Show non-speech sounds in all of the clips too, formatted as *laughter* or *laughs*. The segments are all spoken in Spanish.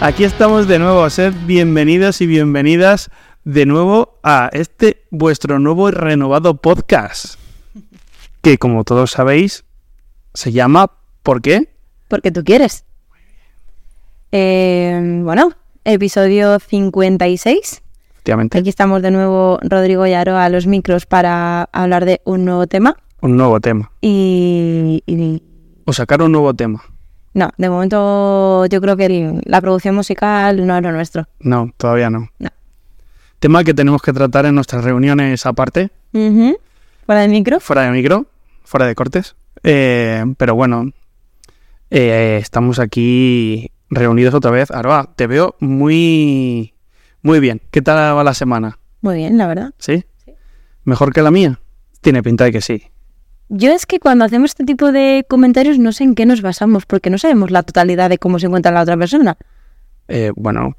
Aquí estamos de nuevo a ser bienvenidos y bienvenidas de nuevo a este vuestro nuevo y renovado podcast. Que como todos sabéis, se llama ¿Por qué? Porque tú quieres. Eh, bueno, episodio 56. Efectivamente, Aquí estamos de nuevo Rodrigo y Aro a los micros para hablar de un nuevo tema. un nuevo tema. Y, y- O sacar un nuevo tema. No, de momento yo creo que el- la producción musical no es lo nuestro. No, todavía no. No. Tema que tenemos que tratar en nuestras reuniones aparte, Ujú. ¿Fuera del micro? fuera de micro, fuera de cortes. Eh, pero bueno, eh, estamos aquí reunidos otra vez. Aroa, te veo muy, muy bien. ¿Qué tal va la semana? Muy bien, la verdad. ¿Sí? ¿Mejor que la mía? Tiene pinta de que sí. Yo es que cuando hacemos este tipo de comentarios no sé en qué nos basamos, porque no sabemos la totalidad de cómo se encuentra la otra persona. Eh, bueno.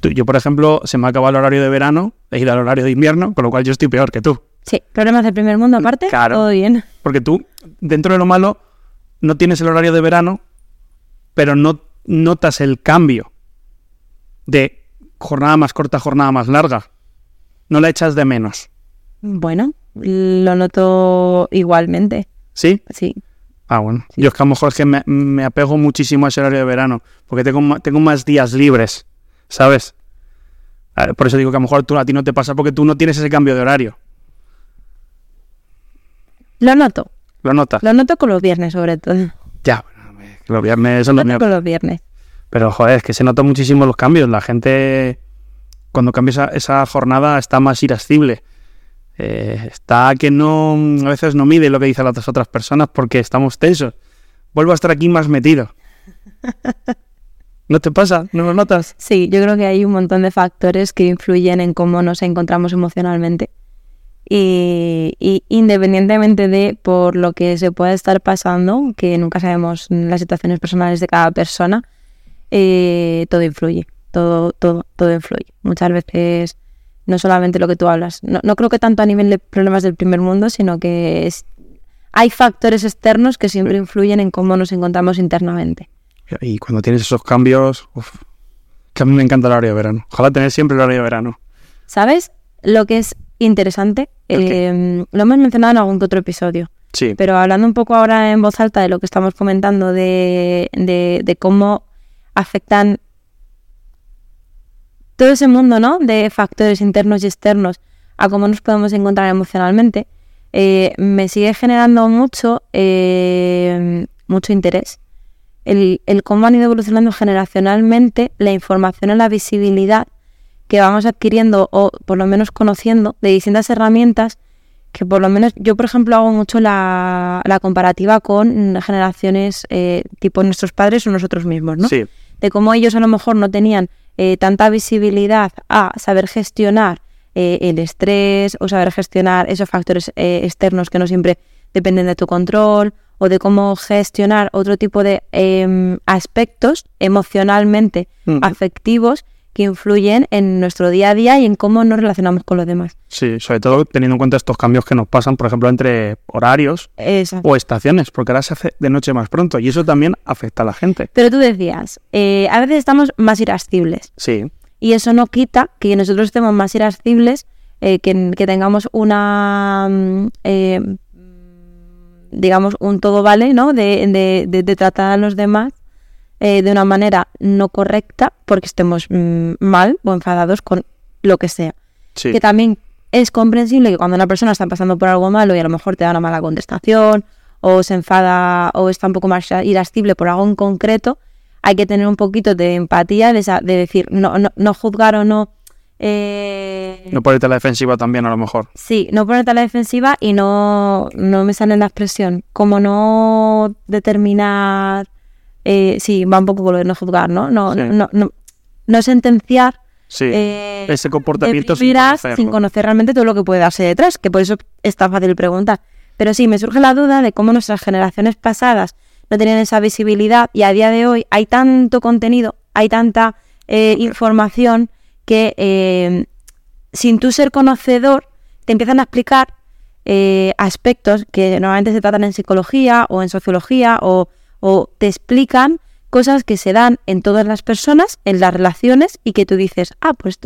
Tú- yo, por ejemplo, se me ha acabado el horario de verano, he ido al horario de invierno, con lo cual yo estoy peor que tú. Sí, problemas del primer mundo aparte, Claro. todo bien. Porque tú, dentro de lo malo, no tienes el horario de verano, pero no notas el cambio de jornada más corta, jornada más larga. No la echas de menos. Bueno, lo noto igualmente, ¿Sí? sí. Ah, bueno. Yo es que a lo mejor es que me, me apego muchísimo a ese horario de verano, porque tengo, tengo más días libres, ¿sabes? Por eso digo que a lo mejor tú, a ti no te pasa porque tú no tienes ese cambio de horario. Lo noto, ¿Lo notas? lo noto con los viernes sobre todo. Ya, los viernes son Lo los míos. con los viernes. Pero joder, es que se notan muchísimo los cambios. La gente, cuando cambia esa, esa jornada, está más irascible. Eh, está que no, a veces no mide lo que dicen las otras personas porque estamos tensos. Vuelvo a estar aquí más metido. ¿No te pasa? ¿No lo notas? Sí, yo creo que hay un montón de factores que influyen en cómo nos encontramos emocionalmente. Y, y independientemente de por lo que se pueda estar pasando, que nunca sabemos las situaciones personales de cada persona, eh, todo influye, todo, todo, todo influye. Muchas veces no solamente lo que tú hablas, no, no creo que tanto a nivel de problemas del primer mundo, sino que es- hay factores externos que siempre influyen en cómo nos encontramos internamente. Y cuando tienes esos cambios, uf, que a mí me encanta el horario de verano. Ojalá tener siempre el horario de verano. ¿Sabes? Lo que es interesante, eh, lo hemos mencionado en algún que otro episodio, Sí, pero hablando un poco ahora en voz alta de lo que estamos comentando, de, de- de cómo afectan todo ese mundo, ¿no? De factores internos y externos a cómo nos podemos encontrar emocionalmente, eh, me sigue generando mucho, eh, mucho interés el, el cómo han ido evolucionando generacionalmente la información y la visibilidad que vamos adquiriendo o por lo menos conociendo de distintas herramientas que por lo menos yo por ejemplo hago mucho la, la comparativa con generaciones eh, tipo nuestros padres o nosotros mismos, ¿no? sí, de cómo ellos a lo mejor no tenían eh, tanta visibilidad a saber gestionar eh, el estrés o saber gestionar esos factores eh, externos que no siempre dependen de tu control o de cómo gestionar otro tipo de em, aspectos emocionalmente afectivos que influyen en nuestro día a día y en cómo nos relacionamos con los demás. sí, sobre todo teniendo en cuenta estos cambios que nos pasan, por ejemplo, entre horarios Exacto. o estaciones, porque ahora se hace de noche más pronto y eso también afecta a la gente. Pero tú decías, eh, a veces estamos más irascibles Sí, y eso no quita que nosotros estemos más irascibles, eh, que, que tengamos una, mm, eh, digamos, un todo vale, ¿no? De, de- de- de tratar a los demás eh, de una manera no correcta porque estemos mm, mal o enfadados con lo que sea. sí. Que también es comprensible que cuando una persona está pasando por algo malo y a lo mejor te da una mala contestación o se enfada o está un poco más irascible por algo en concreto, hay que tener un poquito de empatía, de, sa- de decir, no, no, no juzgar o no... eh, No ponerte a la defensiva también, a lo mejor. Sí, no ponerte a la defensiva y no, no me sale la expresión. Como no determinar. Eh, sí, va un poco con lo de no juzgar, ¿no? No, Sí. no, no, no sentenciar. Sí. eh, Ese comportamiento sin conocer realmente todo lo que puede darse detrás, que por eso es tan fácil preguntar. Pero sí, me surge la duda de cómo nuestras generaciones pasadas no tenían esa visibilidad y a día de hoy hay tanto contenido, hay tanta eh, información que eh, sin tú ser conocedor te empiezan a explicar eh, aspectos que normalmente se tratan en psicología o en sociología o, o te explican cosas que se dan en todas las personas, en las relaciones, y que tú dices, ah, pues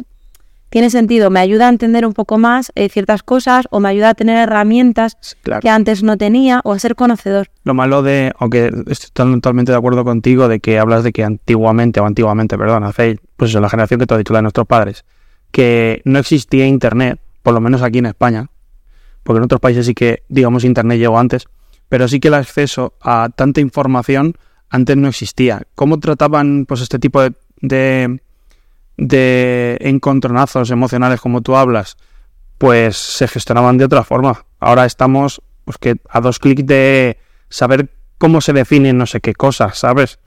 tiene sentido, me ayuda a entender un poco más eh, ciertas cosas, o me ayuda a tener herramientas Claro. que antes no tenía, o a ser conocedor. Lo malo de, aunque estoy totalmente de acuerdo contigo, de que hablas de que antiguamente, o antiguamente, perdón, hace, pues eso, la generación que tú has dicho, la de nuestros padres, que no existía internet, por lo menos aquí en España, porque en otros países sí que, digamos, internet llegó antes, pero sí que el acceso a tanta información antes no existía. ¿Cómo trataban pues este tipo de, de, de encontronazos emocionales como tú hablas? Pues se gestionaban de otra forma. Ahora estamos pues que a dos clics de saber cómo se definen no sé qué cosas, ¿sabes?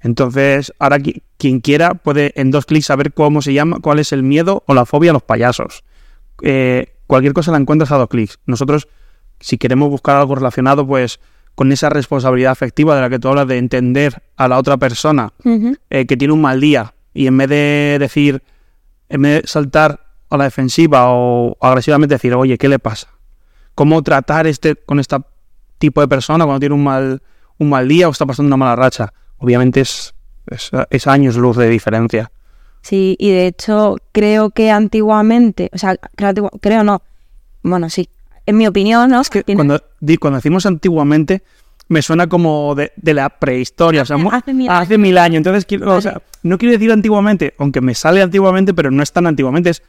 Entonces, ahora qui- quien quiera puede en dos clics saber cómo se llama, cuál es el miedo o la fobia a los payasos. Eh, cualquier cosa la encuentras a dos clics. Nosotros, si queremos buscar algo relacionado, pues con esa responsabilidad afectiva de la que tú hablas, de entender a la otra persona eh, que tiene un mal día y en vez de decir, en vez de saltar a la defensiva o agresivamente decir, oye, ¿qué le pasa? ¿Cómo tratar este con este tipo de persona cuando tiene un mal, un mal día o está pasando una mala racha? Obviamente es, es, es años luz de diferencia. Sí, y de hecho creo que antiguamente, o sea, creo, creo no, bueno, sí, en mi opinión, ¿no? Que cuando, decimos antiguamente, me suena como de, de la prehistoria, o sea, Hace- hace mil hace mil años. Entonces, quiero- o sea, no quiero decir antiguamente, aunque me sale antiguamente, pero no es tan antiguamente, es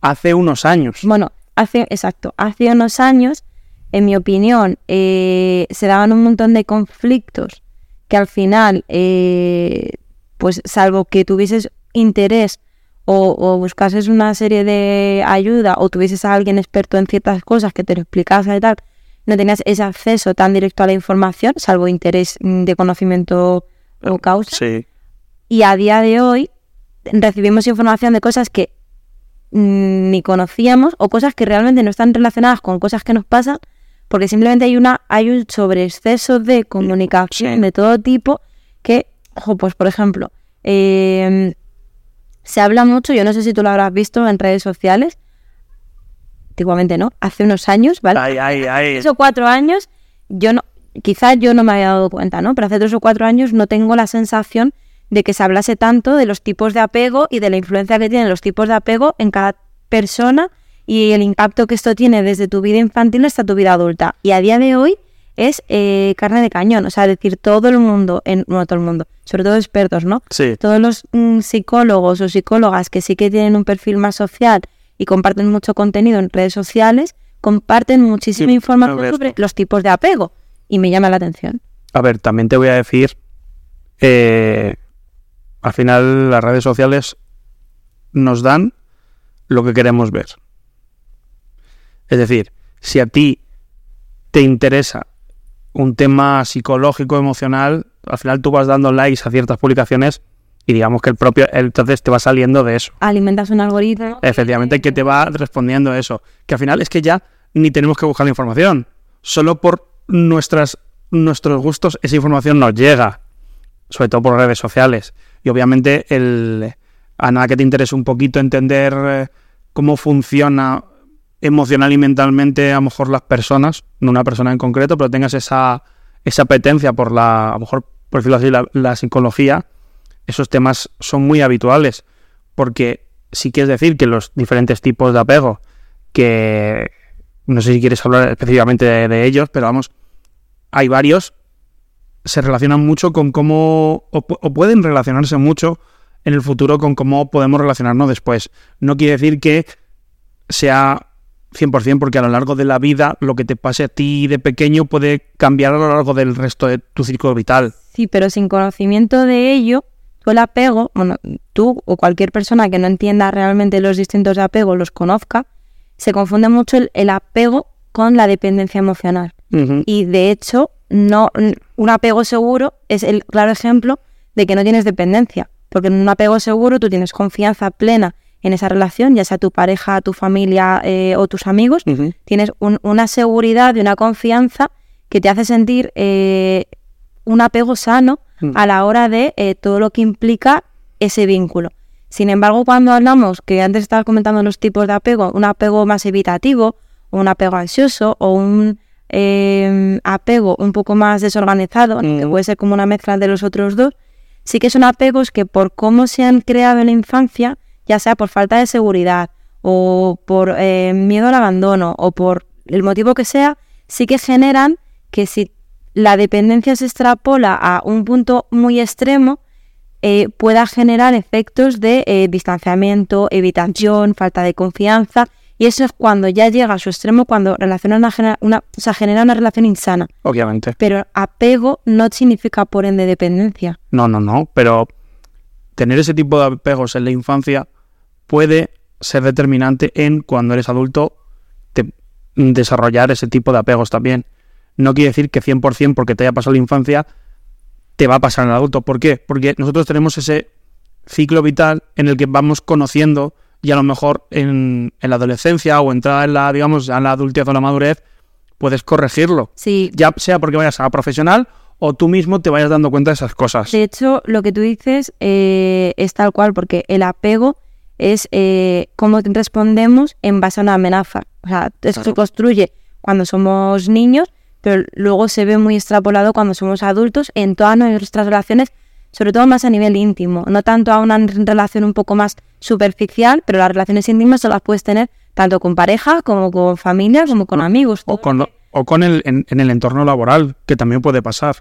hace unos años. Bueno, hace, exacto, hace unos años, en mi opinión, eh, se daban un montón de conflictos que al final, eh, pues salvo que tuvieses interés o, o buscases una serie de ayuda o tuvieses a alguien experto en ciertas cosas que te lo explicase y tal, no tenías ese acceso tan directo a la información, salvo interés mm, de conocimiento o causa. Sí. Y a día de hoy recibimos información de cosas que mm, ni conocíamos o cosas que realmente no están relacionadas con cosas que nos pasan, porque simplemente hay una hay un sobreexceso de comunicación Sí. de todo tipo que, ojo, pues por ejemplo, eh, se habla mucho, yo no sé si tú lo habrás visto en redes sociales, antiguamente no, hace unos años, ¿vale? Ay, ay, ay. tres o cuatro años, yo no, quizás yo no me había dado cuenta, ¿no? Pero hace tres o cuatro años no tengo la sensación de que se hablase tanto de los tipos de apego y de la influencia que tienen los tipos de apego en cada persona y el impacto que esto tiene desde tu vida infantil hasta tu vida adulta. Y a día de hoy es eh, carne de cañón, o sea, decir, todo el mundo, en, no todo el mundo, sobre todo expertos, ¿no? Sí. todos los mm, psicólogos o psicólogas que sí que tienen un perfil más social y comparten mucho contenido en redes sociales, comparten muchísima Sí, información sobre los tipos de apego. Y me llama la atención. A ver, también te voy a decir, eh, al final las redes sociales nos dan lo que queremos ver. Es decir, si a ti te interesa un tema psicológico, emocional, al final tú vas dando likes a ciertas publicaciones y digamos que el propio, entonces te va saliendo de eso. Alimentas un algoritmo. Efectivamente, que te va respondiendo eso. Que al final es que ya ni tenemos que buscar la información. Solo por nuestras, nuestros gustos esa información nos llega. Sobre todo por redes sociales. Y obviamente, el, a nada que te interese un poquito entender eh, cómo funciona emocional y mentalmente a lo mejor las personas, no una persona en concreto, pero tengas esa, esa apetencia por la, a lo mejor, por decirlo así, la, psicología, esos temas son muy habituales. Porque sí quieres decir que los diferentes tipos de apego, que no sé si quieres hablar específicamente de, ellos, pero vamos, hay varios, se relacionan mucho con cómo, o, o pueden relacionarse mucho en el futuro con cómo podemos relacionarnos después. No quiere decir que sea 100% porque a lo largo de la vida lo que te pase a ti de pequeño puede cambiar a lo largo del resto de tu ciclo vital. Sí, pero sin conocimiento de ello, tú el apego, bueno, tú o cualquier persona que no entienda realmente los distintos apegos, los conozca, se confunde mucho el, el apego con la dependencia emocional. Y de hecho, no un apego seguro es el claro ejemplo de que no tienes dependencia. Porque en un apego seguro tú tienes confianza plena en esa relación, ya sea tu pareja, tu familia eh, o tus amigos. Tienes un- una seguridad y una confianza que te hace sentir eh, un apego sano Mm. a la hora de eh, todo lo que implica ese vínculo. Sin embargo, cuando hablamos, que antes estabas comentando los tipos de apego, un apego más evitativo, un apego ansioso, o un eh, apego un poco más desorganizado, que Mm. puede ser como una mezcla de los otros dos, sí que son apegos que por cómo se han creado en la infancia, ya sea por falta de seguridad o por eh, miedo al abandono o por el motivo que sea, sí que generan que si la dependencia se extrapola a un punto muy extremo, eh, pueda generar efectos de eh, distanciamiento, evitación, falta de confianza. Y eso es cuando ya llega a su extremo, cuando relaciona una, una, o sea, genera una relación insana. Obviamente. Pero apego no significa por ende dependencia. No, no, no. Pero tener ese tipo de apegos en la infancia puede ser determinante en cuando eres adulto te, desarrollar ese tipo de apegos también. No quiere decir que 100% porque te haya pasado la infancia te va a pasar en el adulto. ¿Por qué? Porque nosotros tenemos ese ciclo vital en el que vamos conociendo y a lo mejor en, en la adolescencia o entrar en la, digamos, en la adultez o la madurez, puedes corregirlo. Sí. Ya sea porque vayas a profesional o tú mismo te vayas dando cuenta de esas cosas. De hecho, lo que tú dices eh, es tal cual, porque el apego es eh, cómo respondemos en base a una amenaza. O sea, eso Claro. se construye cuando somos niños, pero luego se ve muy extrapolado cuando somos adultos en todas nuestras relaciones, sobre todo más a nivel íntimo, no tanto a una relación un poco más superficial, pero las relaciones íntimas se las puedes tener tanto con pareja como con familia como con amigos. O con, o con el, en, en el entorno laboral, que también puede pasar.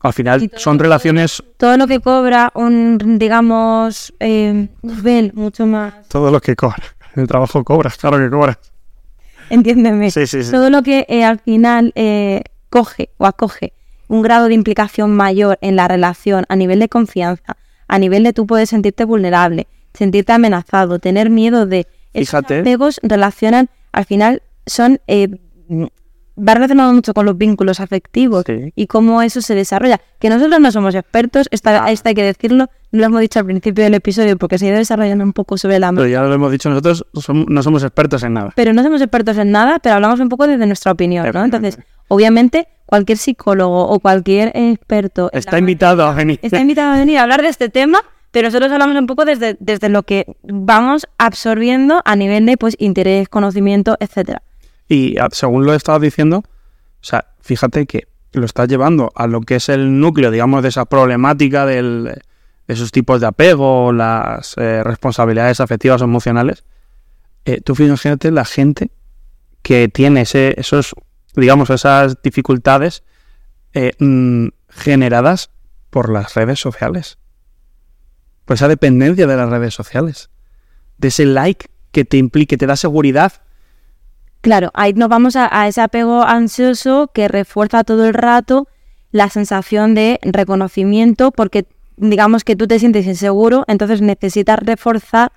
Al final son relaciones, Todo lo que cobra un, digamos, eh, nivel mucho más todo lo que cobra. El trabajo cobras, claro que cobras. Entiéndeme. Sí, sí, sí. Todo lo que eh, al final eh, coge o acoge un grado de implicación mayor en la relación a nivel de confianza, a nivel de tú puedes sentirte vulnerable, sentirte amenazado, tener miedo de... esos Fíjate. apegos relacionan, al final son... va relacionado mucho con los vínculos afectivos Sí. y cómo eso se desarrolla. Que nosotros no somos expertos, esto, esto hay que decirlo, no lo hemos dicho al principio del episodio porque se ha ido desarrollando un poco sobre la Pero ya lo hemos dicho nosotros, no somos expertos en nada. pero no somos expertos en nada, pero hablamos un poco desde nuestra opinión, ¿no? Entonces, obviamente, cualquier psicólogo o cualquier experto Está invitado a venir. está invitado a venir a hablar de este tema, pero nosotros hablamos un poco desde, desde lo que vamos absorbiendo a nivel de pues interés, conocimiento, etcétera. Y según lo estado diciendo, o sea, fíjate que lo estás llevando a lo que es el núcleo, digamos, de esa problemática del, de esos tipos de apego, las eh, responsabilidades afectivas o emocionales. Eh, tú fíjate la gente que tiene ese, esos, digamos, esas dificultades eh, mm, generadas por las redes sociales. Por esa dependencia de las redes sociales. De ese like que te implique, te da seguridad Claro, ahí nos vamos a, a ese apego ansioso que refuerza todo el rato la sensación de reconocimiento porque digamos que tú te sientes inseguro, entonces necesitas reforzar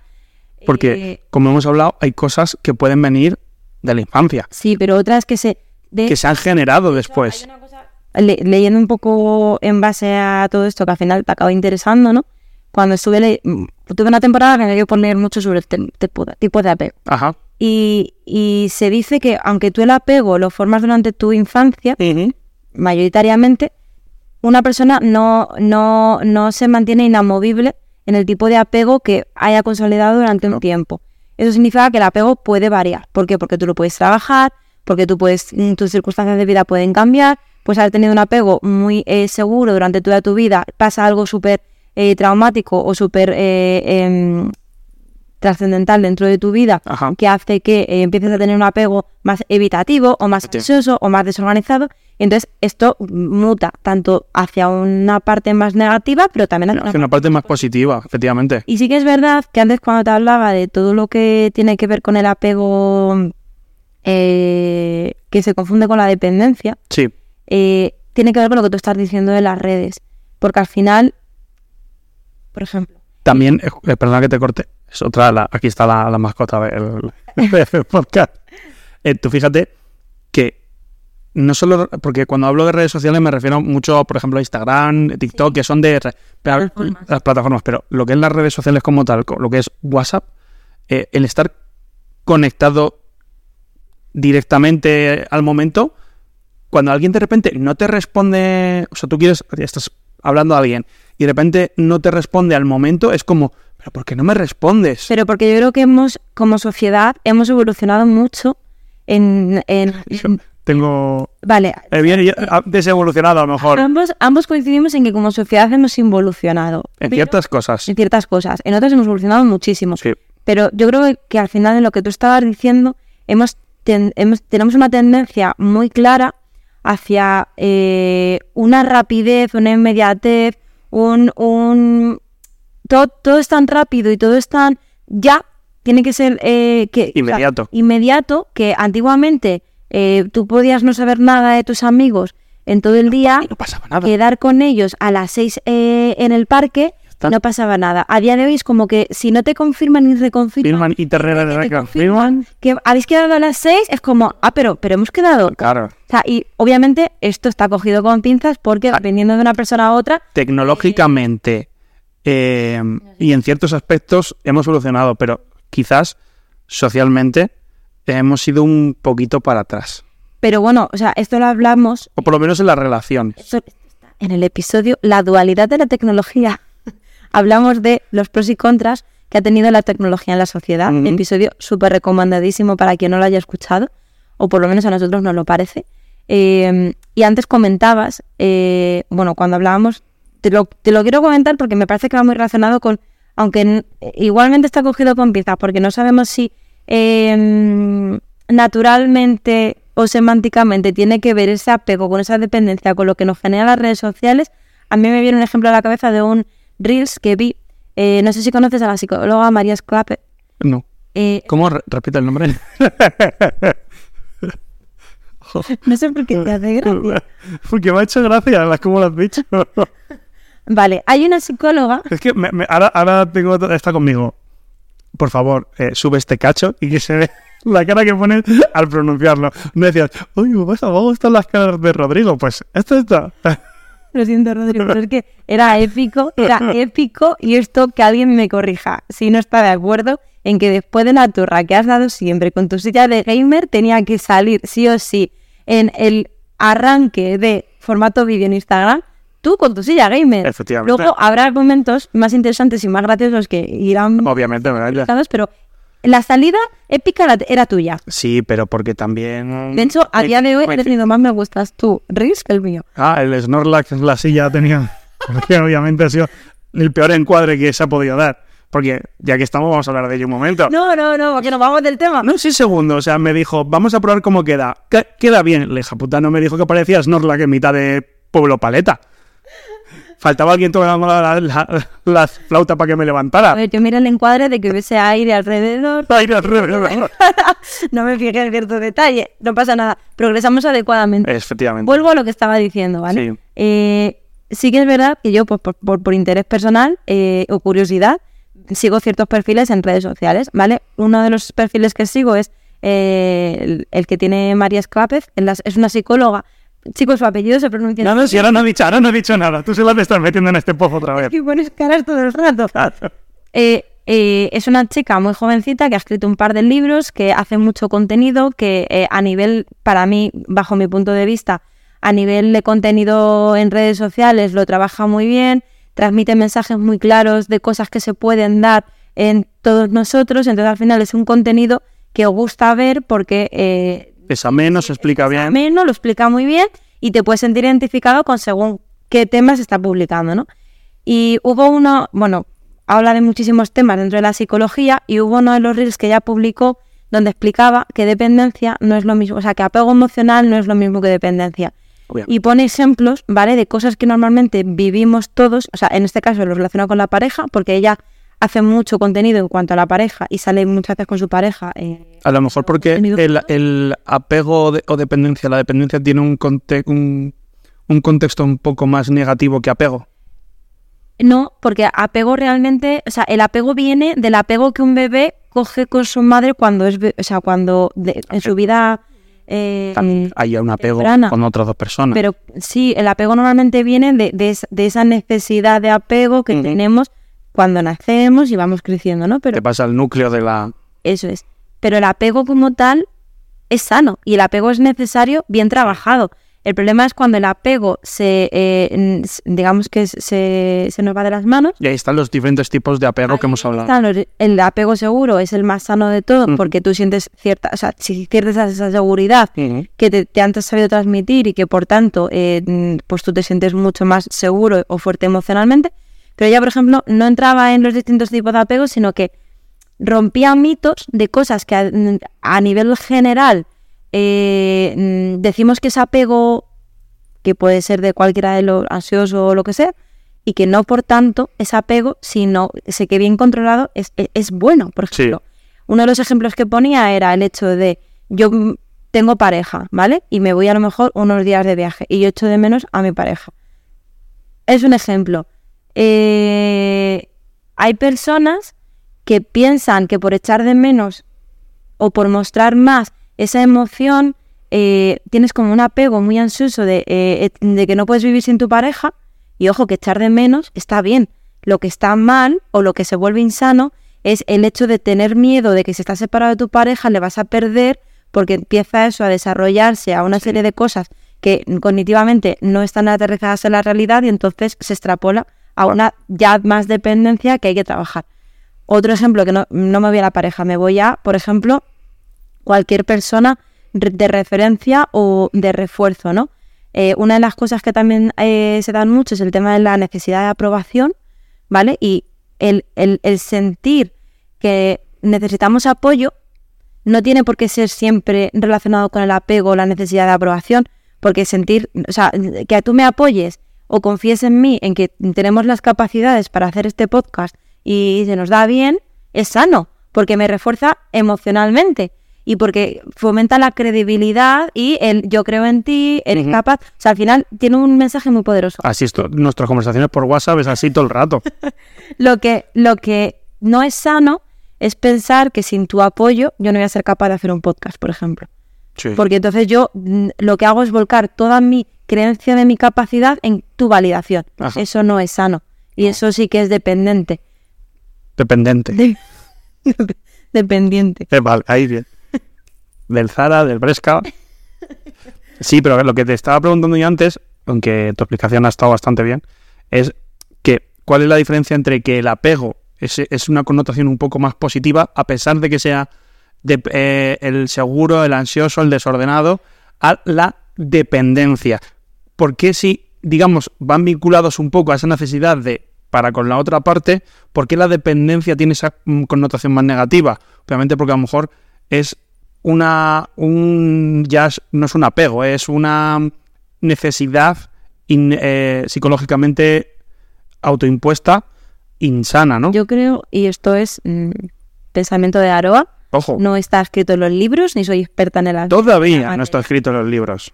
Porque, eh, como hemos hablado, hay cosas que pueden venir de la infancia, Sí, pero otras que se... de- que se han generado después. le- leyendo un poco en base a todo esto que al final te acaba interesando, ¿no? Cuando estuve... le- mm, tuve una temporada que me dio por leer mucho sobre este tipo de, tipo de apego. Ajá. Y, y se dice que aunque tú el apego lo formas durante tu infancia, mayoritariamente, una persona no, no, no se mantiene inamovible en el tipo de apego que haya consolidado durante un tiempo. Eso significa que el apego puede variar. ¿Por qué? Porque tú lo puedes trabajar, porque tú puedes, mm, tus circunstancias de vida pueden cambiar, puedes haber tenido un apego muy eh, seguro durante toda tu vida, pasa algo súper eh, traumático o súper eh, em, trascendental dentro de tu vida Ajá. que hace que eh, empieces a tener un apego más evitativo o más ansioso o más desorganizado. Y entonces esto muta tanto hacia una parte más negativa, pero también hacia Hace una parte más positiva, efectivamente. Y sí que es verdad que antes cuando te hablaba de todo lo que tiene que ver con el apego eh, que se confunde con la dependencia, Sí, eh, tiene que ver con lo que tú estás diciendo de las redes. Porque al final, por ejemplo, también, eh, eh, perdona que te corte, es otra, la- aquí está la, la mascota del, del *laughs* podcast. Eh, tú fíjate que no solo, porque cuando hablo de redes sociales me refiero mucho, por ejemplo, a Instagram, TikTok, que son de re- pero- Plataformas. las plataformas, pero lo que es las redes sociales como tal, lo que es WhatsApp, eh, el estar conectado directamente al momento, cuando alguien de repente no te responde, o sea, tú quieres, estás hablando a alguien y de repente no te responde al momento, es como, pero ¿por qué no me respondes? pero porque yo creo que hemos, como sociedad, hemos evolucionado mucho en, en- *laughs* Yo tengo vale, Eh, bien, desevolucionado a lo mejor. ambos, ambos coincidimos en que como sociedad hemos involucionado. En pero- ciertas cosas. en ciertas cosas. En otras hemos evolucionado muchísimo. Sí. Pero yo creo que, que al final de lo que tú estabas diciendo, hemos, ten- hemos- tenemos una tendencia muy clara hacia eh, una rapidez, una inmediatez, un... un todo, todo es tan rápido y todo es tan... Ya, tiene que ser... eh, que, o sea, Inmediato. inmediato, que antiguamente eh, tú podías no saber nada de tus amigos en todo el día, Y no pasaba nada. quedar con ellos a las seis eh, en el parque. No pasaba nada. A día de hoy es como que si no te confirman reconfirman Firman y de te Reca. confirman que habéis quedado a las seis, es como, ah, pero, pero hemos quedado. Claro. O sea, y obviamente esto está cogido con pinzas porque Ah. dependiendo de una persona a otra, Tecnológicamente eh, y en ciertos aspectos hemos evolucionado, pero quizás socialmente hemos ido un poquito para atrás. pero bueno, o sea, esto lo hablamos O por lo menos en esto está en el episodio La dualidad de la tecnología. Hablamos de los pros y contras que ha tenido la tecnología en la sociedad. Ujú. Episodio súper recomendadísimo para quien no lo haya escuchado, o por lo menos a nosotros nos lo parece. Eh, y antes comentabas, eh, bueno, cuando hablábamos, te lo, te lo quiero comentar porque me parece que va muy relacionado con, aunque igualmente está cogido con pinzas, porque no sabemos si eh, naturalmente o semánticamente tiene que ver ese apego con esa dependencia con lo que nos generan las redes sociales. A mí me viene un ejemplo a la cabeza de un Reels que vi, eh, no sé si conoces a la psicóloga María Sclape. No. Eh, ¿Cómo? Re- Repite el nombre. *laughs* no sé por qué te hace gracia. *laughs* Porque me ha hecho gracia las como lo has dicho. *laughs* Vale, hay una psicóloga es que me- me- ahora, ahora tengo está conmigo. Por favor, eh, sube este cacho y que se ve la cara que pones al pronunciarlo. No decías, uy, me vas a me gustan las caras de Rodrigo. Pues esto está. *laughs* Lo siento, Rodrigo, pero es que era épico, era *laughs* épico y esto que alguien me corrija si no está de acuerdo en que después de la turra que has dado siempre con tu silla de gamer tenía que salir sí o sí en el arranque de formato vídeo en Instagram tú con tu silla gamer. Efectivamente. Luego habrá momentos más interesantes y más graciosos que irán Obviamente, ¿verdad? pero la salida épica era tuya. Sí, pero porque también. De hecho, a día de hoy he tenido más me gustas tú, que el mío. Ah, el Snorlax en la silla tenía. *laughs* Porque obviamente ha sido el peor encuadre que se ha podido dar. Porque ya que estamos, vamos a hablar de ello un momento. No, no, no, porque nos vamos del tema. No, sí, segundo. O sea, me dijo, vamos a probar cómo queda. ¿Qué- Queda bien. Le hija puta, no me dijo que parecía Snorlax en mitad de Pueblo Paleta. Faltaba alguien tocando la, la- la flauta para que me A levantara. ver, yo miré el encuadre de que hubiese aire alrededor. Aire alrededor. *laughs* no me fijé en cierto detalle. No pasa nada. Progresamos adecuadamente. Efectivamente. Vuelvo a lo que estaba diciendo, ¿vale? Sí. Eh, sí que es verdad que yo, por, por- por interés personal eh, o curiosidad, sigo ciertos perfiles en redes sociales, ¿vale? Uno de los perfiles que sigo es eh, el, el que tiene María Escápez, es una psicóloga. Chicos, su apellido se pronuncia No, no, si ahora no he dicho, ahora no he dicho nada. Tú se la te estás metiendo en este pozo otra vez. y pones caras todo el rato. Eh, eh, es una chica muy jovencita que ha escrito un par de libros, que hace mucho contenido, que eh, a nivel, para mí, bajo mi punto de vista, a nivel de contenido en redes sociales lo trabaja muy bien, transmite mensajes muy claros de cosas que se pueden dar en todos nosotros, entonces al final es un contenido que os gusta ver porque eh, Es ameno, se explica bien. ameno, lo explica muy bien y te puedes sentir identificado con según qué temas está publicando, ¿no? Y hubo uno, bueno, habla de muchísimos temas dentro de la psicología y hubo uno de los reels que ella publicó donde explicaba que dependencia no es lo mismo, o sea, que apego emocional no es lo mismo que dependencia. Y pone ejemplos, ¿vale? De cosas que normalmente vivimos todos, o sea, en este caso lo relaciona con la pareja, porque ella hace mucho contenido en cuanto a la pareja y sale muchas veces con su pareja. eh, A lo mejor porque el, el apego de- o dependencia, la dependencia tiene un, conte- un, un contexto un poco más negativo que apego. No, porque apego realmente, o sea, el apego viene del apego que un bebé coge con su madre cuando es, o sea, cuando de- en su vida. eh, También hay un apego temprana. con otras dos personas. pero sí, el apego normalmente viene de, de de esa necesidad de apego que tenemos cuando nacemos y vamos creciendo, ¿no? Pero Te pasa el núcleo de la... eso es. Pero el apego como tal es sano y el apego es necesario bien trabajado. El problema es cuando el apego se, eh, digamos que se, se nos va de las manos. Y ahí están los diferentes tipos de apego que hemos hablado. Los- El apego seguro es el más sano de todo Mm. porque tú sientes cierta, o sea, si sientes esa seguridad que te, te han sabido transmitir y que por tanto eh, pues tú te sientes mucho más seguro o fuerte emocionalmente. Pero ella, por ejemplo, no entraba en los distintos tipos de apego, sino que rompía mitos de cosas que a, a nivel general eh, mm, decimos que es apego, que puede ser de cualquiera de los ansioso o lo que sea, y que no por tanto es apego, sino sé que bien controlado es, es, es bueno, por Sí. ejemplo. Uno de los ejemplos que ponía era el hecho de yo tengo pareja, ¿vale? Y me voy a lo mejor unos días de viaje y yo echo de menos a mi pareja. Es un ejemplo. Eh, hay personas que piensan que por echar de menos o por mostrar más esa emoción, eh, tienes como un apego muy ansioso de, eh, de que no puedes vivir sin tu pareja. Y ojo, que echar de menos está bien. Lo que está mal o lo que se vuelve insano es el hecho de tener miedo de que si estás separado de tu pareja le vas a perder porque empieza eso a desarrollarse a una serie de cosas que cognitivamente no están aterrizadas en la realidad y entonces se extrapola a una ya más dependencia que hay que trabajar. Otro ejemplo, que no, no me voy a la pareja, me voy a, por ejemplo, cualquier persona de referencia o de refuerzo, ¿no? Eh, una de las cosas que también eh, se dan mucho es el tema de la necesidad de aprobación, ¿vale? Y el, el- el sentir que necesitamos apoyo no tiene por qué ser siempre relacionado con el apego o la necesidad de aprobación, porque sentir, o sea, que tú me apoyes o confíes en mí, en que tenemos las capacidades para hacer este podcast y se nos da bien, es sano, porque me refuerza emocionalmente y porque fomenta la credibilidad y el yo creo en ti, eres capaz. O sea, al final tiene un mensaje muy poderoso. Así es, nuestras conversaciones por WhatsApp es así todo el rato. *laughs* Lo que, lo que no es sano es pensar que sin tu apoyo yo no voy a ser capaz de hacer un podcast, por ejemplo. Sí. Porque entonces yo mm, lo que hago es volcar toda mi creencia de mi capacidad en tu validación. Ajá. Eso no es sano. Y eso sí que es dependiente. Dependiente. De- *laughs* dependiente. Eh, vale, ahí bien. Del Zara, del Bresca. Sí, pero lo que te estaba preguntando yo antes, aunque tu explicación ha estado bastante bien, es que cuál es la diferencia entre que el apego es, es una connotación un poco más positiva, a pesar de que sea de- eh, el seguro, el ansioso, el desordenado, a la dependencia. ¿Por qué si, digamos, van vinculados un poco a esa necesidad de para con la otra parte, ¿por qué la dependencia tiene esa mm, connotación más negativa? Obviamente porque a lo mejor es una un ya no es un apego, es una necesidad eh, psicológicamente autoimpuesta insana, ¿no? Yo creo, y esto es mm, pensamiento de Aroa, Ojo, no está escrito en los libros, ni soy experta en el asunto. todavía no está escrito en los libros.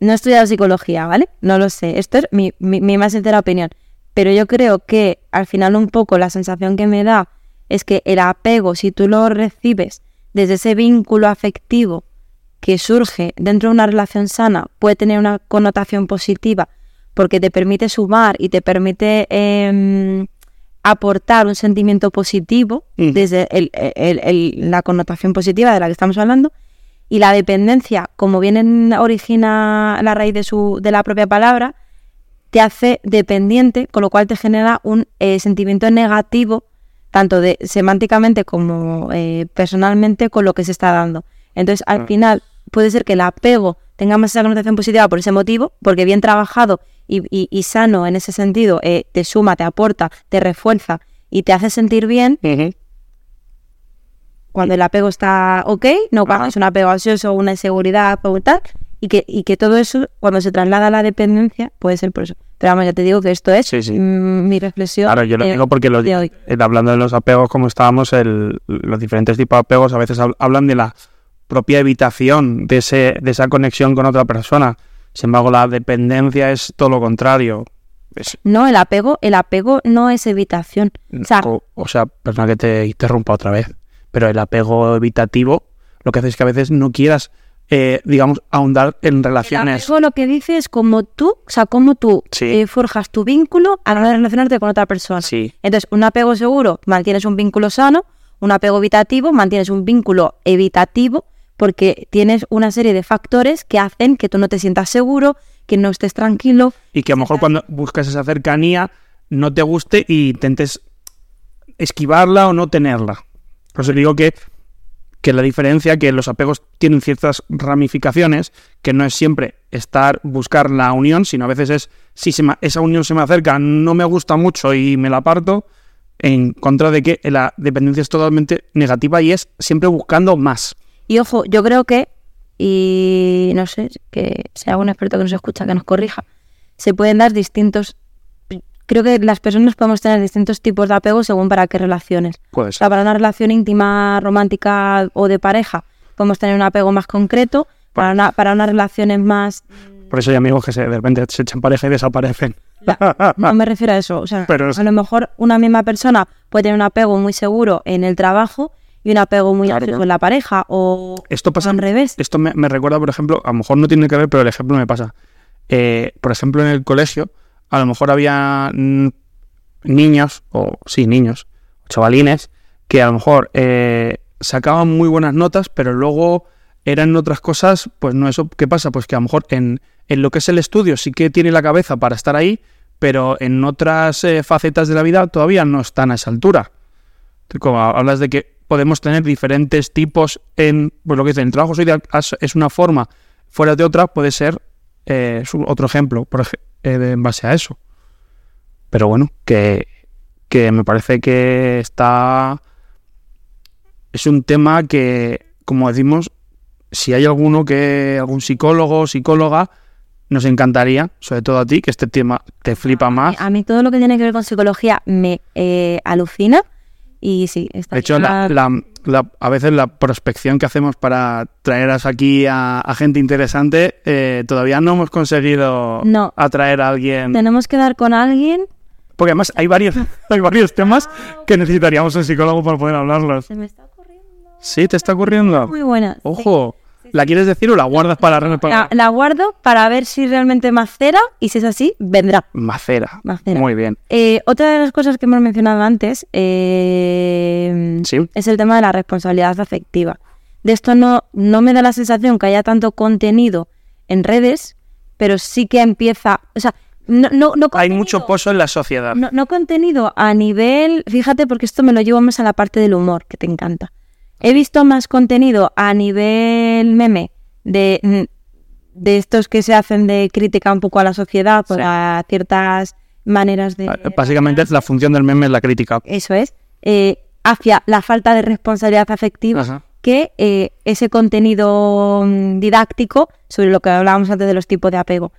No he estudiado psicología, ¿vale? No lo sé. Esto es mi, mi- mi más sincera opinión. Pero yo creo que al final un poco la sensación que me da es que el apego, si tú lo recibes desde ese vínculo afectivo que surge dentro de una relación sana, puede tener una connotación positiva porque te permite sumar y te permite em, aportar un sentimiento positivo Mm. desde el- el- el- la connotación positiva de la que estamos hablando y la dependencia, como bien en- origina la raíz de, su, de la propia palabra, te hace dependiente, con lo cual te genera un eh, sentimiento negativo, tanto de semánticamente como eh, personalmente, con lo que se está dando. Entonces, al Ah. final, puede ser que el apego tenga más esa connotación positiva por ese motivo, porque bien trabajado y, y- y sano en ese sentido, eh, te suma, te aporta, te refuerza y te hace sentir bien, cuando el apego está ok, no cuando es un apego ansioso, una inseguridad o tal, y que, y que todo eso, cuando se traslada a la dependencia, puede ser por eso. Pero vamos, ya te digo que esto es Sí, sí. mm, mi reflexión. Claro, yo lo eh, digo porque los- de eh, hablando de los apegos, como estábamos, el- los diferentes tipos de apegos a veces hab- hablan de la propia evitación de, ese, de esa conexión con otra persona. Sin embargo, la dependencia es todo lo contrario. Es- No, el apego, el apego no es evitación. O sea, o, o sea, perdona que te interrumpa otra vez, pero el apego evitativo lo que hace es que a veces no quieras, eh, digamos, ahondar en el relaciones. apego lo que dice es como tú, o sea, cómo tú Sí. eh, forjas tu vínculo a la hora de relacionarte con otra persona. Sí, Entonces, un apego seguro, mantienes un vínculo sano, un apego evitativo, mantienes un vínculo evitativo, porque tienes una serie de factores que hacen que tú no te sientas seguro, que no estés tranquilo. Y que a lo mejor cuando buscas esa cercanía no te guste y intentes esquivarla o no tenerla. Por eso digo que, que la diferencia, que los apegos tienen ciertas ramificaciones, que no es siempre estar, buscar la unión, sino a veces es, si se esa unión se me acerca, no me gusta mucho y me la aparto, en contra de que la dependencia es totalmente negativa y es siempre buscando más. Y ojo, yo creo que, y no sé, que sea algún experto que nos escucha que nos corrija, se pueden dar distintos... Creo que las personas podemos tener distintos tipos de apego según para qué relaciones. Puede O sea, ser. para una relación íntima, romántica o de pareja, podemos tener un apego más concreto. Para, una, para unas relaciones más... Por eso hay amigos que se, de repente se echan pareja y desaparecen. *laughs* No me refiero a eso. O sea, Pero es- a lo mejor una misma persona puede tener un apego muy seguro en el trabajo y un apego muy Claro, en la pareja o, Esto pasa al revés. Esto me, me recuerda, por ejemplo, a lo mejor no tiene que ver, pero el ejemplo me pasa. Eh, por ejemplo, en el colegio, a lo mejor había niños, o sí, niños, chavalines, que a lo mejor eh, sacaban muy buenas notas, pero luego eran otras cosas, pues no eso. ¿Qué pasa? Pues que a lo mejor en, en lo que es el estudio sí que tiene la cabeza para estar ahí, pero en otras eh, facetas de la vida todavía no están a esa altura. Como hablas de que podemos tener diferentes tipos en, pues lo que dicen, el trabajo social es una forma, fuera de otra puede ser eh, otro ejemplo, por ej- eh, en base a eso. Pero bueno, que, que me parece que está... Es un tema que, como decimos, si hay alguno que, algún psicólogo o psicóloga, nos encantaría, sobre todo a ti, que este tema te flipa más. A mí todo lo que tiene que ver con psicología me eh, alucina y sí, está De hecho, la- la- la- a veces la prospección que hacemos para traeros aquí a, a gente interesante, eh, todavía no hemos conseguido No. atraer a alguien. tenemos que dar con alguien. Porque además hay varios, *laughs* hay varios temas que necesitaríamos un psicólogo para poder hablarlos. Se me está ocurriendo. ¿Sí? ¿Te está ocurriendo? Muy buena. Ojo. ¿La quieres decir o la guardas para la La, la guardo para ver si realmente macera y si es así, vendrá. Macera. Macera. Muy bien. Eh, otra de las cosas que hemos mencionado antes eh, Sí. es el tema de la responsabilidad afectiva. De esto no, no me da la sensación que haya tanto contenido en redes, pero sí que empieza, o sea, no, no, no Hay mucho pozo en la sociedad. no, no contenido a nivel, fíjate porque esto me lo llevo más a la parte del humor, que te encanta. He visto más contenido a nivel meme de, de estos que se hacen de crítica un poco a la sociedad por Sí. a ciertas maneras de... Ah, Básicamente la función del meme es la crítica. Eso es, eh, hacia la falta de responsabilidad afectiva Ajá. que eh, ese contenido mm, didáctico sobre lo que hablábamos antes de los tipos de apego.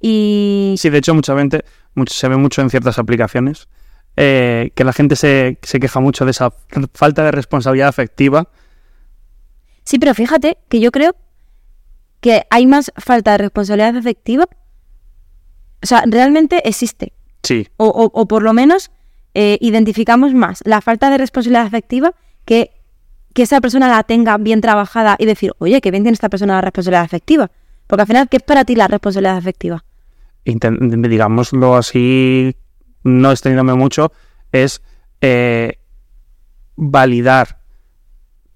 Y Sí, de hecho, mucha gente, mucho, se ve mucho en ciertas aplicaciones, eh, que la gente se, se queja mucho de esa falta de responsabilidad afectiva. Sí, pero fíjate que yo creo que hay más falta de responsabilidad afectiva. O sea, realmente existe. Sí, O, o- o por lo menos eh, identificamos más la falta de responsabilidad afectiva que que esa persona la tenga bien trabajada y decir, oye, que bien tiene esta persona la responsabilidad afectiva. Porque al final, ¿qué es para ti la responsabilidad afectiva? digámoslo así, no extendiéndome mucho, es eh, validar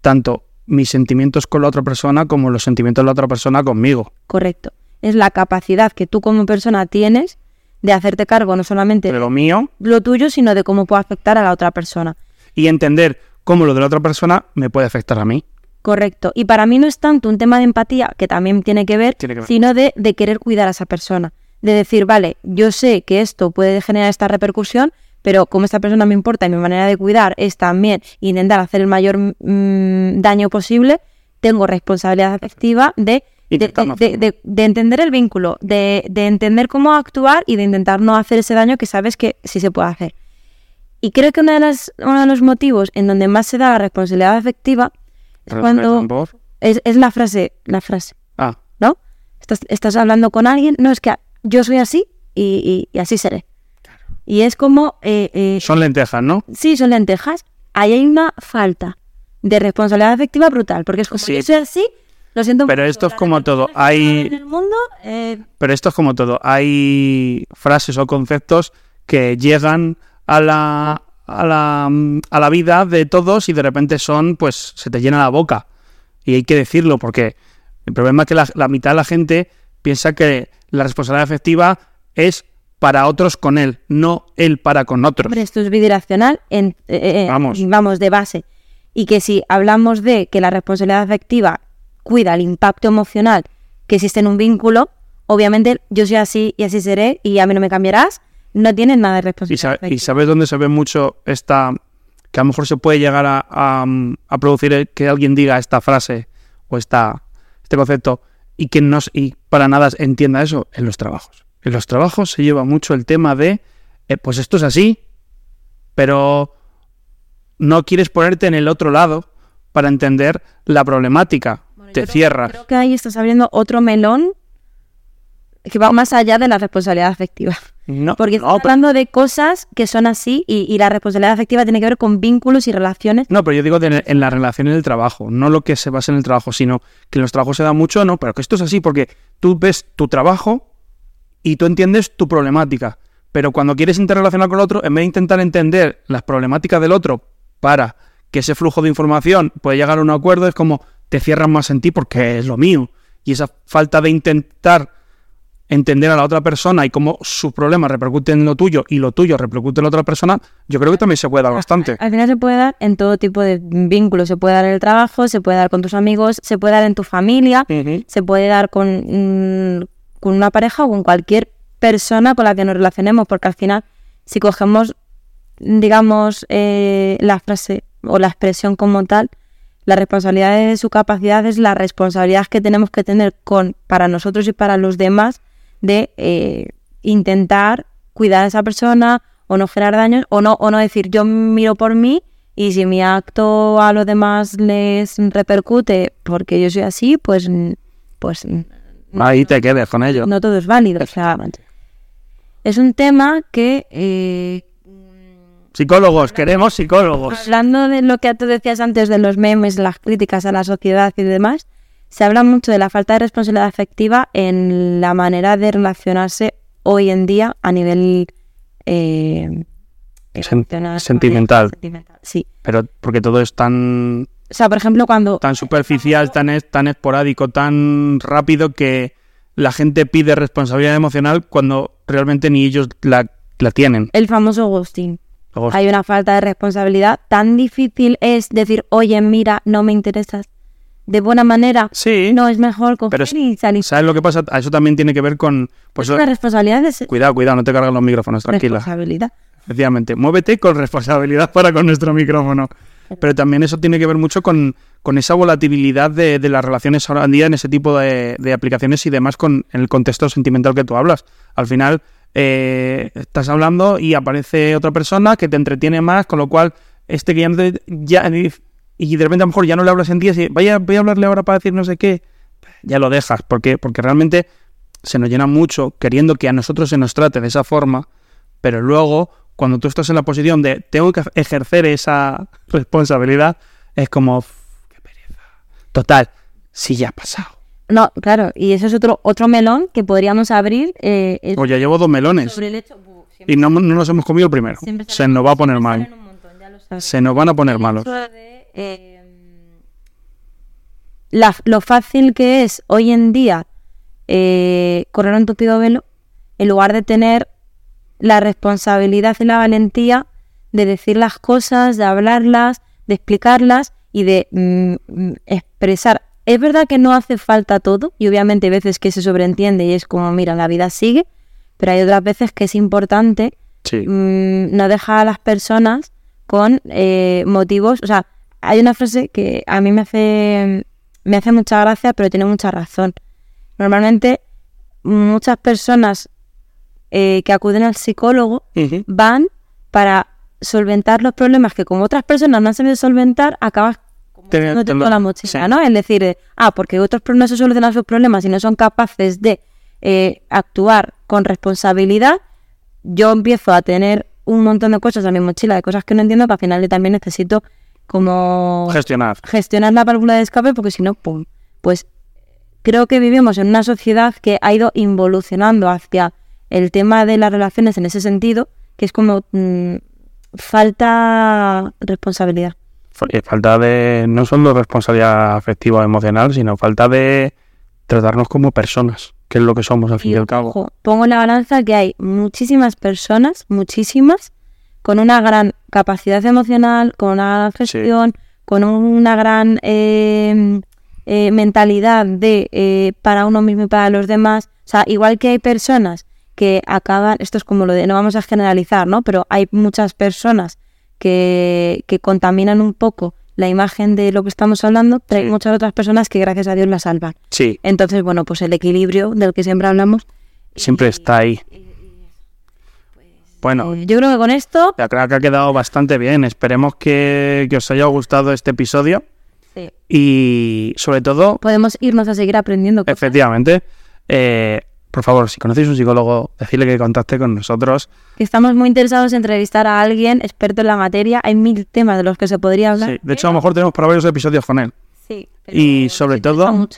tanto mis sentimientos con la otra persona como los sentimientos de la otra persona conmigo. Correcto. Es la capacidad que tú como persona tienes de hacerte cargo no solamente De lo mío lo tuyo, sino de cómo puede afectar a la otra persona. y entender cómo lo de la otra persona me puede afectar a mí. Correcto. Y para mí no es tanto un tema de empatía, que también tiene que ver, Tiene que ver. sino de, de querer cuidar a esa persona. De decir, vale, yo sé que esto puede generar esta repercusión, pero como esta persona me importa y mi manera de cuidar es también intentar hacer el mayor mm, daño posible, tengo responsabilidad afectiva de, de, Intentar no de- hacerlo. de- de entender el vínculo, de, de entender cómo actuar y de intentar no hacer ese daño que sabes que sí se puede hacer. Y creo que una de las, uno de los motivos en donde más se da la responsabilidad afectiva es cuando es, es la frase, la frase, Ah, ¿no? Estás, estás hablando con alguien, no es que yo soy así y, y- y así seré. Y es como, eh, eh, son lentejas, ¿no? sí, son lentejas. Ahí hay una falta de responsabilidad afectiva brutal, porque es como Sí. yo soy así, lo siento. Pero mucho, esto es como todo, hay- En el mundo, eh, Pero esto es como todo. Hay frases o conceptos que llegan a la, a la, a la vida de todos y de repente son, pues, se te llena la boca. Y hay que decirlo porque el problema es que la, la mitad de la gente piensa que la responsabilidad afectiva es para otros con él, no él para con otros. Hombre, esto es bidireccional, en, eh, eh, Vamos. vamos, de base. Y que si hablamos de que la responsabilidad afectiva cuida el impacto emocional que existe en un vínculo, obviamente yo soy así y así seré y a mí no me cambiarás, no tienes nada de Y, responsabilidad sa- y sabes dónde se ve mucho esta que a lo mejor se puede llegar a, a, a producir que alguien diga esta frase o esta, este concepto y que no y para nada entienda eso en los trabajos. En los trabajos se lleva mucho el tema de eh, pues esto es así, pero no quieres ponerte en el otro lado para entender la problemática. Bueno, Te creo- cierras. Creo que ahí estás abriendo otro melón que va más allá de la responsabilidad afectiva. No, Porque no, estás pero- hablando de cosas que son así y, y la responsabilidad afectiva tiene que ver con vínculos y relaciones. No, pero yo digo de- en la relación en el trabajo, no lo que se basa en el trabajo, sino que en los trabajos se da mucho, no, pero que esto es así porque tú ves tu trabajo y tú entiendes tu problemática, pero cuando quieres interrelacionar con el otro, en vez de intentar entender las problemáticas del otro para que ese flujo de información pueda llegar a un acuerdo, es como te cierras más en ti porque es lo mío. Y esa falta de intentar entender a la otra persona y cómo sus problemas repercuten en lo tuyo y lo tuyo repercute en la otra persona, yo creo que también se puede dar bastante. Al final se puede dar en todo tipo de vínculos. Se puede dar en el trabajo, se puede dar con tus amigos, se puede dar en tu familia, se puede dar con, mm, con una pareja o con cualquier persona con la que nos relacionemos, porque al final, si cogemos, digamos, eh, la frase o la expresión como tal, la responsabilidad de su capacidad es la responsabilidad que tenemos que tener con para nosotros y para los demás de eh, intentar cuidar a esa persona o no generar daños o no o no decir yo miro por mí y si mi acto a los demás les repercute porque yo soy así pues pues Ahí te quedes con ello. no todo es válido o sea es un tema que eh, Psicólogos, queremos psicólogos. Hablando de lo que tú decías antes de los memes, las críticas a la sociedad y demás, se habla mucho de la falta de responsabilidad afectiva en la manera de relacionarse hoy en día a nivel eh, Sen- sentimental. sentimental, Sí. Pero porque todo es tan, O sea, por ejemplo, cuando tan superficial, tan, es- tan esporádico, tan rápido que la gente pide responsabilidad emocional cuando realmente ni ellos la, la tienen. el famoso ghosting, Luego, hay una falta de responsabilidad, tan difícil es decir, oye, mira, no me interesas de buena manera. sí, No es mejor coger Pero y salir. ¿sabes lo que pasa? Eso también tiene que ver con... Pues, es una responsabilidad de ser- cuidado, cuidado, no te cargan los micrófonos, tranquila. responsabilidad. Efectivamente, muévete con responsabilidad para con nuestro micrófono. Pero también eso tiene que ver mucho con, con esa volatilidad de, de las relaciones ahora en día en ese tipo de, de aplicaciones y demás con en el contexto sentimental que tú hablas. Al final eh, estás hablando y aparece otra persona que te entretiene más, con lo cual este que ya, no te- ya y de repente a lo mejor ya no le hablas en días y vaya, voy a hablarle ahora para decir no sé qué, ya lo dejas, porque, porque realmente se nos llena mucho queriendo que a nosotros se nos trate de esa forma, pero luego cuando tú estás en la posición de tengo que ejercer esa *laughs* responsabilidad, es como, "Uf, qué pereza. Total, si ya ha pasado. No, claro, y eso es otro otro melón que podríamos abrir. Eh, O ya llevo dos melones sobre el hecho. y no, no nos hemos comido el primero. Se nos va a poner mal. montón. Se nos van a poner malos. de, eh, la- lo fácil que es hoy en día eh, correr un tupido velo en lugar de tener la responsabilidad y la valentía de decir las cosas, de hablarlas, de explicarlas y de mm, mm, expresar. Es verdad que no hace falta todo y obviamente hay veces que se sobreentiende y es como, mira, la vida sigue, pero hay otras veces que es importante Sí. mm, no deja a las personas con eh, motivos. O sea, hay una frase que a mí me hace, me hace mucha gracia, pero tiene mucha razón. Normalmente, muchas personas eh, que acuden al psicólogo van para solventar los problemas que como otras personas no han sabido solventar, acabas metiéndote te la mochila, sí. ¿no? Es decir, eh, ah, porque otros no se solucionan sus problemas y no son capaces de eh, actuar con responsabilidad, yo empiezo a tener un montón de cosas en mi mochila, de cosas que no entiendo, que al final yo también necesito como Gestionar. gestionar la válvula de escape, porque si no, ¡pum! Pues creo que vivimos en una sociedad que ha ido involucionando hacia el tema de las relaciones en ese sentido, que es como mm, falta responsabilidad. Eh, Falta de no solo responsabilidad afectiva o emocional, sino falta de tratarnos como personas, que es lo que somos al fin y, Y, al cabo. ojo, pongo en la balanza que hay muchísimas personas, muchísimas, con una gran capacidad emocional, con una gran gestión, con una gran eh, eh, mentalidad de eh, para uno mismo y para los demás. O sea, igual que hay personas que acaban, esto es como lo de, no vamos a generalizar, ¿no? Pero hay muchas personas que, que contaminan un poco la imagen de lo que estamos hablando, pero hay muchas otras personas que gracias a Dios la salvan. Sí, Entonces, bueno, pues el equilibrio del que siempre hablamos. siempre está ahí. Bueno, Eh, yo creo que con esto. ya creo que ha quedado bastante bien. Esperemos que, que os haya gustado este episodio y sobre todo Podemos irnos a seguir aprendiendo cosas. Efectivamente. Eh, por favor, si conocéis un psicólogo, decirle que contacte con nosotros. Estamos muy interesados en entrevistar a alguien experto en la materia. Hay mil temas de los que se podría hablar. Sí, de hecho, a lo mejor tenemos para varios episodios con él. Sí, pero Y sobre todo-.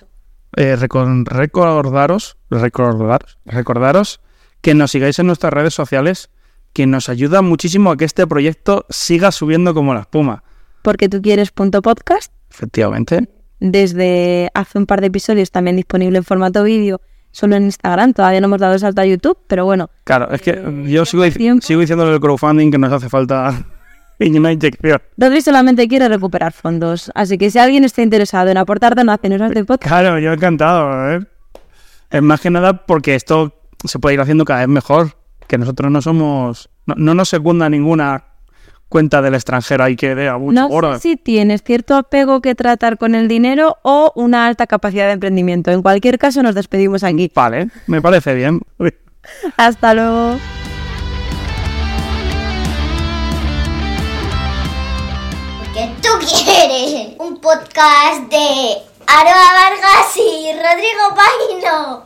Eh, recordaros, recordaros, recordaros que nos sigáis en nuestras redes sociales, que nos ayuda muchísimo a que este proyecto siga subiendo como la espuma. Porque tú quieres punto podcast. Efectivamente. Desde hace un par de episodios también disponible en formato vídeo, solo en Instagram. Todavía no hemos dado el salto a YouTube, pero bueno. Claro, es que Eh, yo sigo, sigo diciéndole el crowdfunding que nos hace falta *laughs* una inyección. Rodri solamente quiere recuperar fondos. Así que si alguien está interesado en aportar donaciones a este podcast, Claro, yo encantado. ¿eh? Es más que nada porque esto se puede ir haciendo cada vez mejor. Que nosotros no somos. No, no nos secunda ninguna cuenta del extranjero ahí que dé a mucho no oro. sé si tienes cierto apego que tratar con el dinero o una alta capacidad de emprendimiento. En cualquier caso, nos despedimos aquí. Vale, me parece bien. *laughs* Hasta luego. Porque tú quieres un podcast de Aroa Vargas y Rodrigo Paino.